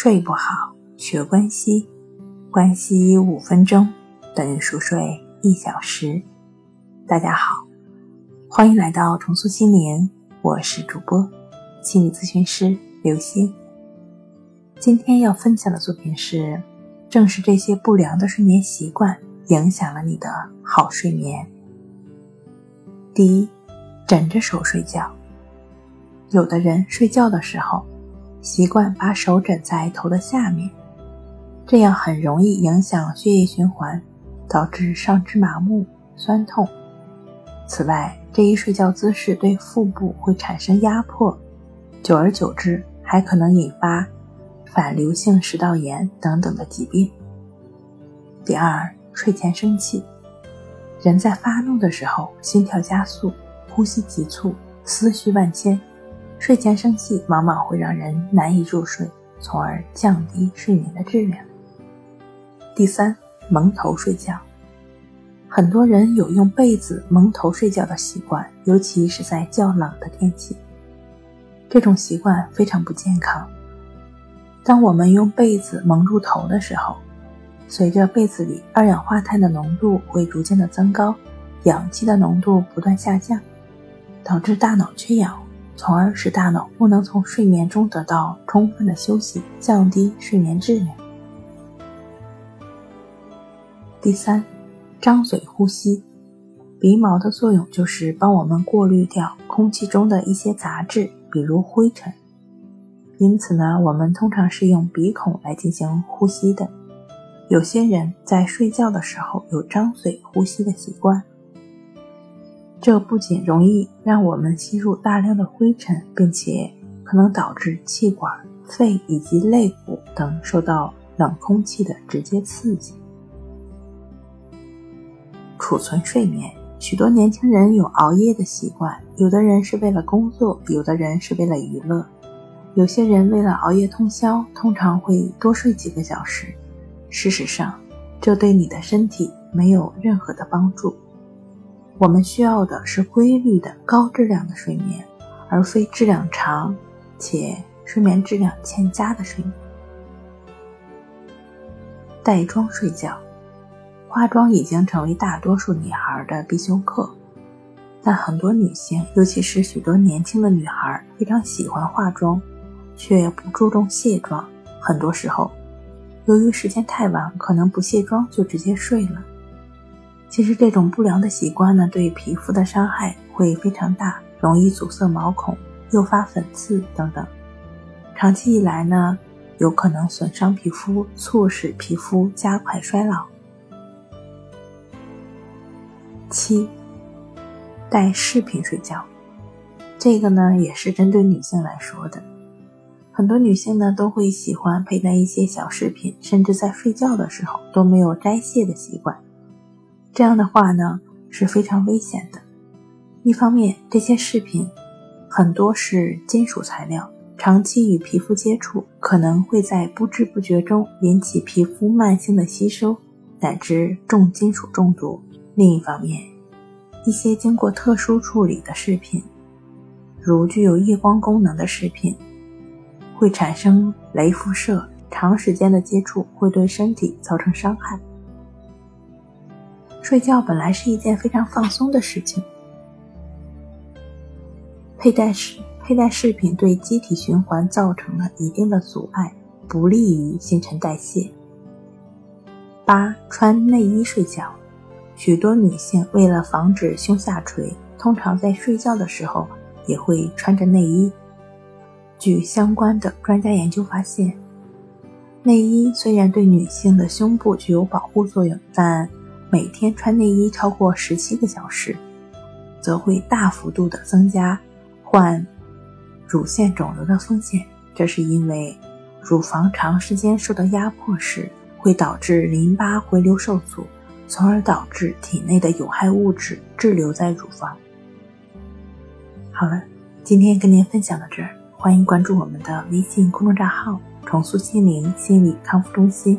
睡不好，学关西，关西五分钟等于熟睡一小时。大家好，欢迎来到重塑心灵，我是主播心理咨询师刘星。今天要分享的作品是：正是这些不良的睡眠习惯影响了你的好睡眠。第一，枕着手睡觉，有的人睡觉的时候。习惯把手枕在头的下面，这样很容易影响血液循环，导致上肢麻木、酸痛。此外，这一睡觉姿势对腹部会产生压迫，久而久之还可能引发反流性食道炎等等的疾病。第二，睡前生气，人在发怒的时候，心跳加速，呼吸急促，思绪万千。睡前生气往往会让人难以入睡，从而降低睡眠的质量。第三，蒙头睡觉，很多人有用被子蒙头睡觉的习惯，尤其是在较冷的天气。这种习惯非常不健康。当我们用被子蒙住头的时候，随着被子里二氧化碳的浓度会逐渐的增高，氧气的浓度不断下降，导致大脑缺氧。从而使大脑不能从睡眠中得到充分的休息，降低睡眠质量。第三，张嘴呼吸，鼻毛的作用就是帮我们过滤掉空气中的一些杂质，比如灰尘。因此呢，我们通常是用鼻孔来进行呼吸的。有些人在睡觉的时候有张嘴呼吸的习惯。这不仅容易让我们吸入大量的灰尘，并且可能导致气管、肺以及肋骨等受到冷空气的直接刺激。储存睡眠，许多年轻人有熬夜的习惯，有的人是为了工作，有的人是为了娱乐，有些人为了熬夜通宵，通常会多睡几个小时。事实上，这对你的身体没有任何的帮助。我们需要的是规律的高质量的睡眠，而非质量长且睡眠质量欠佳的睡眠。带妆睡觉，化妆已经成为大多数女孩的必修课，但很多女性，尤其是许多年轻的女孩，非常喜欢化妆，却不注重卸妆。很多时候，由于时间太晚，可能不卸妆就直接睡了。其实这种不良的习惯呢，对皮肤的伤害会非常大，容易阻塞毛孔，诱发粉刺等等。长期以来呢，有可能损伤皮肤，促使皮肤加快衰老。七，戴饰品睡觉，这个呢也是针对女性来说的。很多女性呢都会喜欢佩戴一些小饰品，甚至在睡觉的时候都没有摘卸的习惯。这样的话呢是非常危险的。一方面，这些饰品很多是金属材料，长期与皮肤接触，可能会在不知不觉中引起皮肤慢性的吸收，乃至重金属中毒。另一方面，一些经过特殊处理的饰品，如具有夜光功能的饰品，会产生镭辐射，长时间的接触会对身体造成伤害。睡觉本来是一件非常放松的事情，佩戴饰佩戴饰品对机体循环造成了一定的阻碍，不利于新陈代谢。八穿内衣睡觉，许多女性为了防止胸下垂，通常在睡觉的时候也会穿着内衣。据相关的专家研究发现，内衣虽然对女性的胸部具有保护作用，但每天穿内衣超过十七个小时，则会大幅度的增加患乳腺肿瘤的风险。这是因为乳房长时间受到压迫时，会导致淋巴回流受阻，从而导致体内的有害物质滞留在乳房。好了，今天跟您分享到这儿，欢迎关注我们的微信公众账号“重塑心灵心理康复中心”。